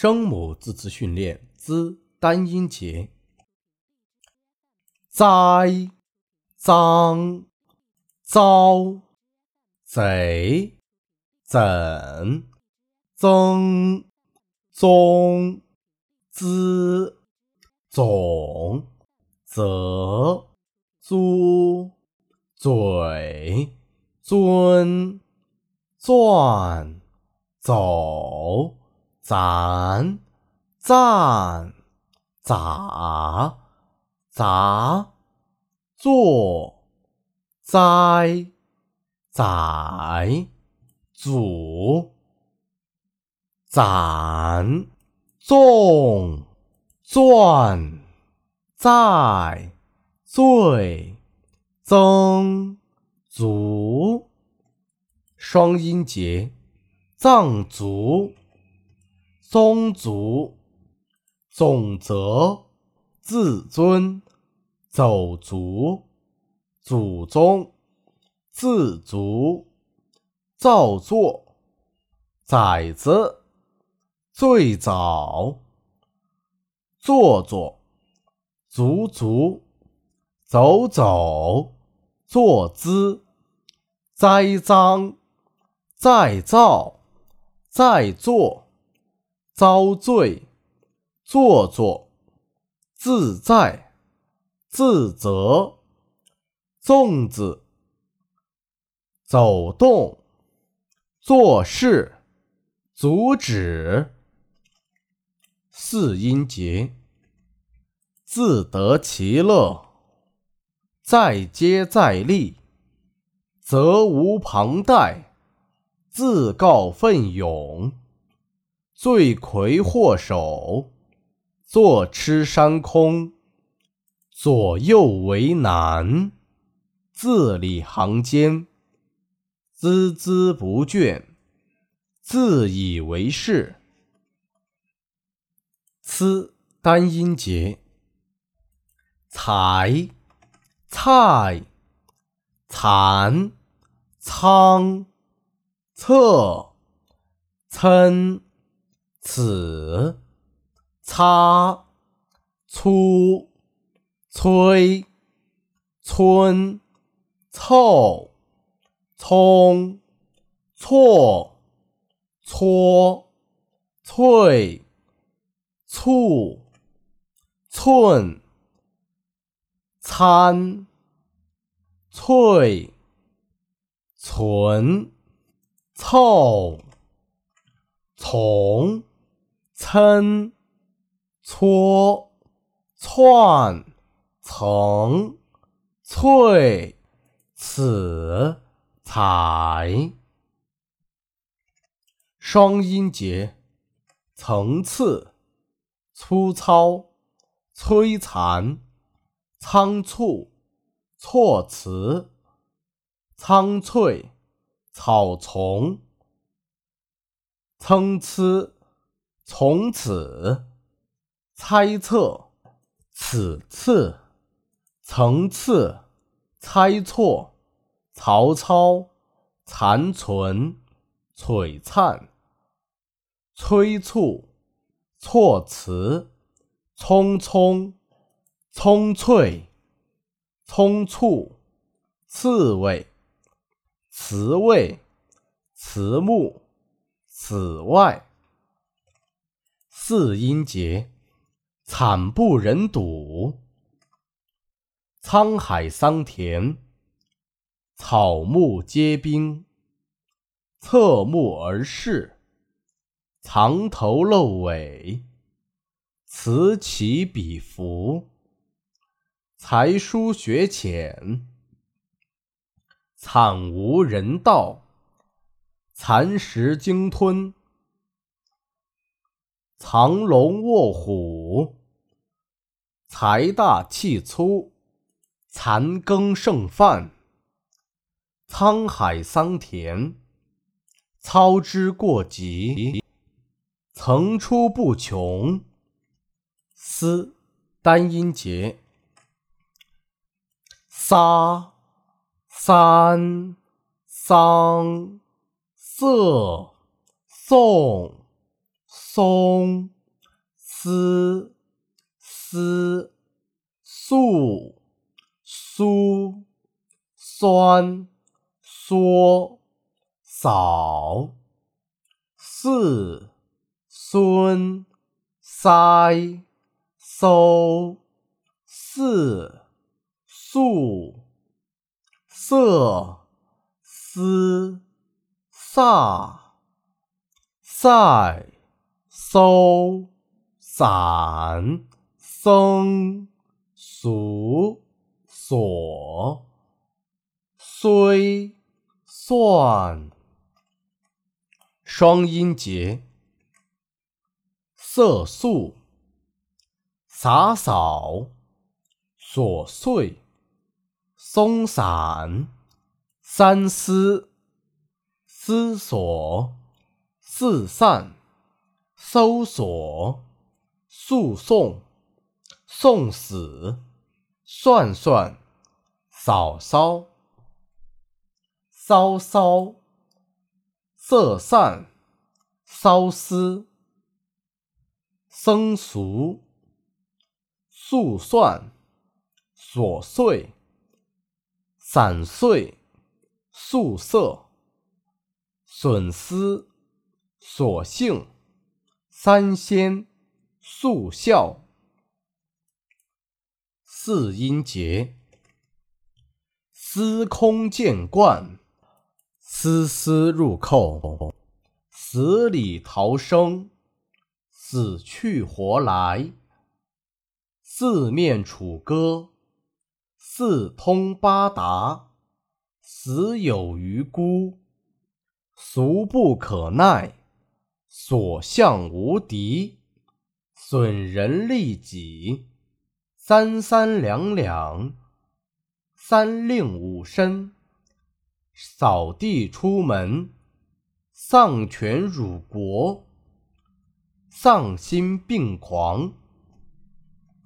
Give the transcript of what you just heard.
声母字词训练之单音节：栽、脏、遭、贼、怎、增、宗、滋、总、则、租、嘴、尊、钻、走。攒、赞、咋、杂、做、栽、宰、祖、攒、纵、钻、在、醉、增、足。双音节，藏族。宗族、总则、自尊、走卒、祖宗、自足、造作、崽子、最早、做作、足足、走走、坐姿、栽赃、再造、再做。遭罪，做作，自在，自责，粽子，走动，做事，阻止，四音节，自得其乐，再接再厉，责无旁贷，自告奋勇。罪魁祸首，坐吃山空，左右为难，字里行间，孜孜不倦，自以为是。此单音节，才、菜、蚕、仓、侧、参。此擦粗催村凑葱错搓脆醋寸参脆存凑从。参、搓、窜、层、翠、此、彩。双音节：层次、粗糙、摧残、仓促、措辞、苍翠、草丛、参差。从此，猜测，此次，层次，猜错，曹操，残存，璀璨，催促，措辞，匆匆，葱翠，葱簇，刺猬，雌猬，慈目，此外。四音节，惨不忍睹，沧海桑田，草木皆兵，侧目而视，藏头露尾，此起彼伏，才疏学浅，惨无人道，蚕食鲸吞。藏龙卧虎，财大气粗，残羹剩饭，沧海桑田，操之过急，层出不穷。思单音节，撒、三、桑、色、送。松，丝，丝，素，苏，酸，缩，扫，四，孙，塞，搜，四，素，色，思，飒。塞、搜、散、僧、俗、所、虽、算。双音节：色素、洒扫、琐碎、松散、三思、思索。四散、搜索、诉讼、送死、算算、嫂嫂、骚骚、色散、骚思、僧俗、速算、琐碎、散碎、素色、损失。所性，三仙，速效，四音节，司空见惯，丝丝入扣，死里逃生，死去活来，四面楚歌，四通八达，死有余辜，俗不可耐。所向无敌，损人利己，三三两两，三令五申，扫地出门，丧权辱国，丧心病狂。